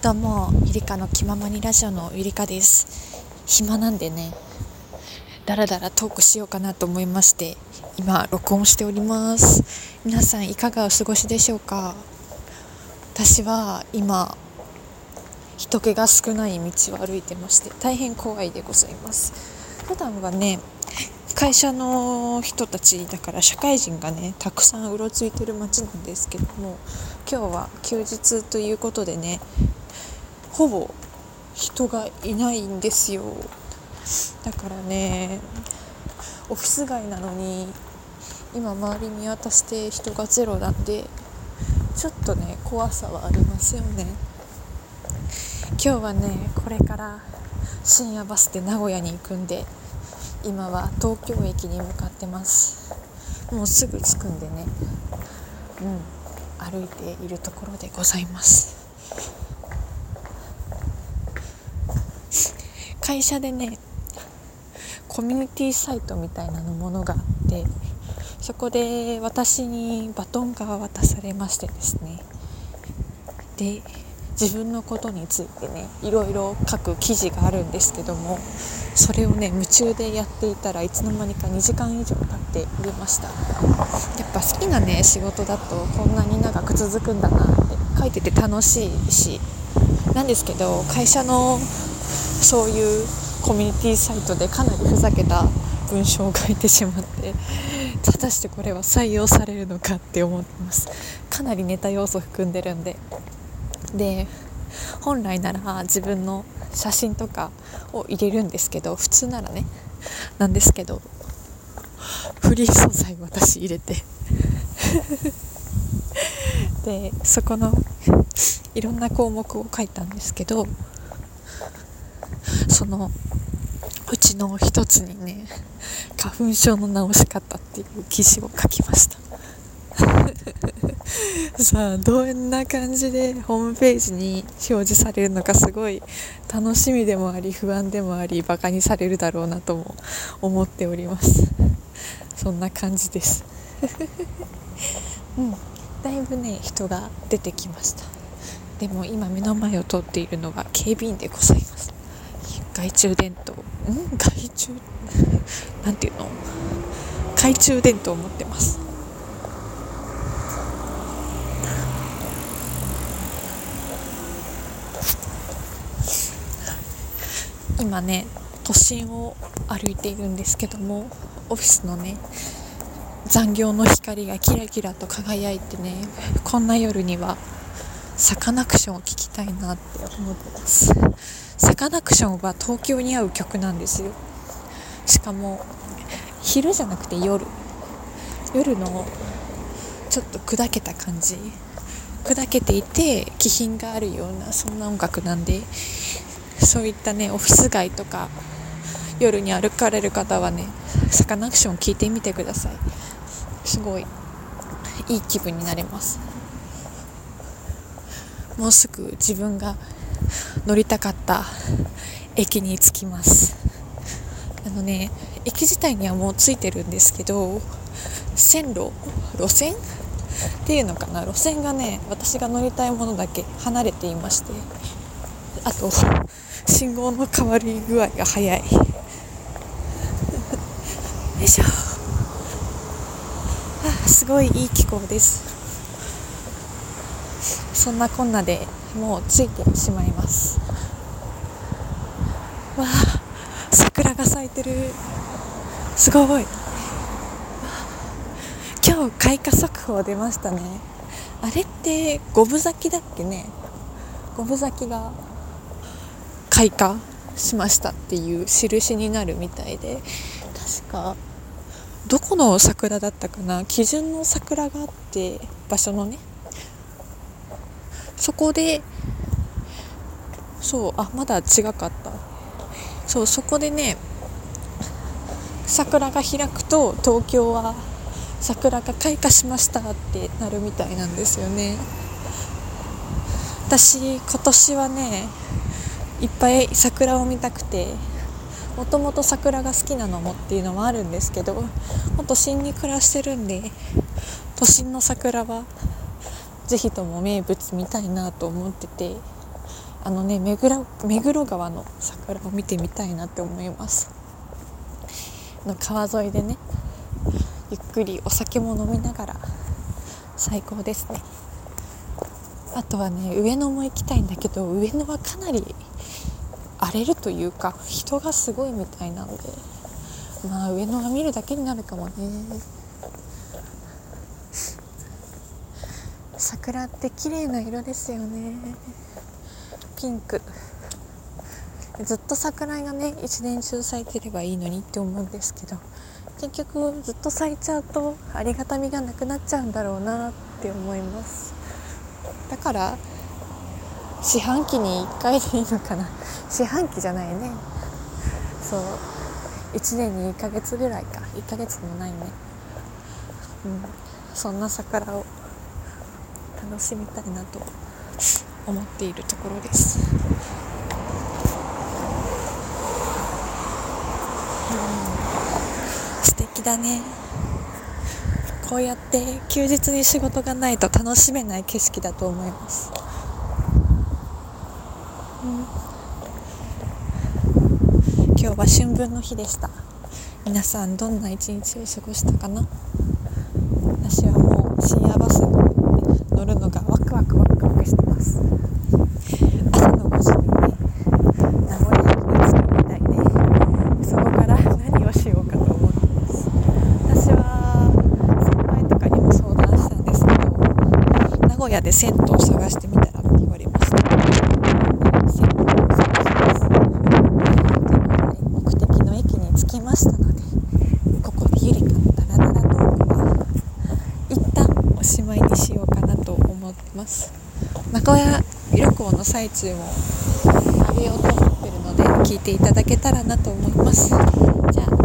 どうもゆりかの気ままにラジオのゆりかです。暇なんでねだらだらトークしようかなと思いまして今録音しております。皆さんいかがお過ごしでしょうか？私は今人気が少ない道を歩いてまして大変怖いでございます。普段はね会社の人たちだから社会人がねたくさんうろついてる街なんですけども今日は休日ということでねほぼ人がいないんですよ。だからねオフィス街なのに今周り見渡して人がゼロなんでちょっとね怖さはありますよね。今日はねこれから深夜バスで名古屋に行くんで今は東京駅に向かってます。もうすぐ着くんでね。うん歩いているところでございます。会社でねコミュニティサイトみたいなのものがあってそこで私にバトンが渡されましてですね。で自分のことについてねいろいろ書く記事があるんですけどもそれをね夢中でやっていたらいつの間にか2時間以上経っておりました。やっぱ好きなね仕事だとこんなに長く続くんだなって書いてて楽しいしなんですけど会社のそういうコミュニティサイトでかなりふざけた文章を書いてしまって果たしてこれは採用されるのかって思ってます。かなりネタ要素含んでるんで。で本来なら自分の写真とかを入れるんですけど普通ならねなんですけどフリー素材私入れて。でそこのいろんな項目を書いたんですけどそのうちの一つにね花粉症の治し方っていう記事を書きました。さあどんな感じでホームページに表示されるのかすごい楽しみでもあり不安でもありバカにされるだろうなとも思っております。そんな感じです。うんだいぶね人が出てきました。でも今目の前を通っているのが警備員でございます。懐中電灯。ん？懐中なんていうの？懐中電灯を持ってます。今ね都心を歩いているんですけどもオフィスのね残業の光がキラキラと輝いてねこんな夜にはサカナクションを聴たいなって思ってます。サカナクションは東京に合う曲なんですよ。しかも昼じゃなくて夜。夜のちょっと砕けた感じ。砕けていて気品があるようなそんな音楽なんでそういったねオフィス街とか夜に歩かれる方はねサカナクション聞いてみてください。すごいいい気分になれます。もうすぐ自分が乗りたかった駅に着きます。あのね駅自体にはもう着いてるんですけど線路路線？っていうのかな？路線がね私が乗りたいものだけ離れていましてあと信号の変わり具合が早い。よいしょ。あすごいいい気候です。そんなこんなでもうついてしまいます。わあ桜が咲いてる。すごい。今日開花速報出ましたね。あれって五分咲きだっけね。五分咲きが開花しましたっていう印になるみたいで。確かどこの桜だったかな？基準の桜があって場所のね。そこでそうあまだ違かった。そうそこでね桜が開くと東京は桜が開花しましたってなるみたいなんですよね。私今年はねいっぱい桜を見たくてもともと桜が好きなのもっていうのもあるんですけどもう都心に暮らしてるんで都心の桜は是非とも名物見たいなと思っててあのね目黒目黒川の桜を見てみたいなって思います。の川沿いでねゆっくりお酒も飲みながら最高ですね。あとはね上野も行きたいんだけど上野はかなり荒れるというか人がすごいみたいなんでまあ上野が見るだけになるかもね。桜って綺麗な色ですよね。ピンク。ずっと桜がね一年中咲いてればいいのにって思うんですけど結局ずっと咲いちゃうとありがたみがなくなっちゃうんだろうなって思います。だから四半期に1回でいいのかな。四半期じゃないね。そう。1年に1ヶ月ぐらいか。1ヶ月もないね。うん。そんな桜を楽しみたいなと思っているところです。うん。素敵だね。こうやって休日に仕事がないと楽しめない景色だと思います。うん。今日は春分の日でした。皆さんどんな一日を過ごしたかな？私はもう深夜バスに乗るのがワクワクワクワクしてます。朝の5時にね名古屋駅に着くみたいでそこから何をしようかと思ってます。私は先輩とかにも相談したんですけど名古屋で銭湯を探してみたらって言われました銭湯を探します。ということで目的の駅に着きましたのでここでゆりかのダラダラトークは一旦おしまいにしようかなと思ってます。名古屋旅行の最中もあげようと思ってるので聞いていただけたらなと思います。じゃあ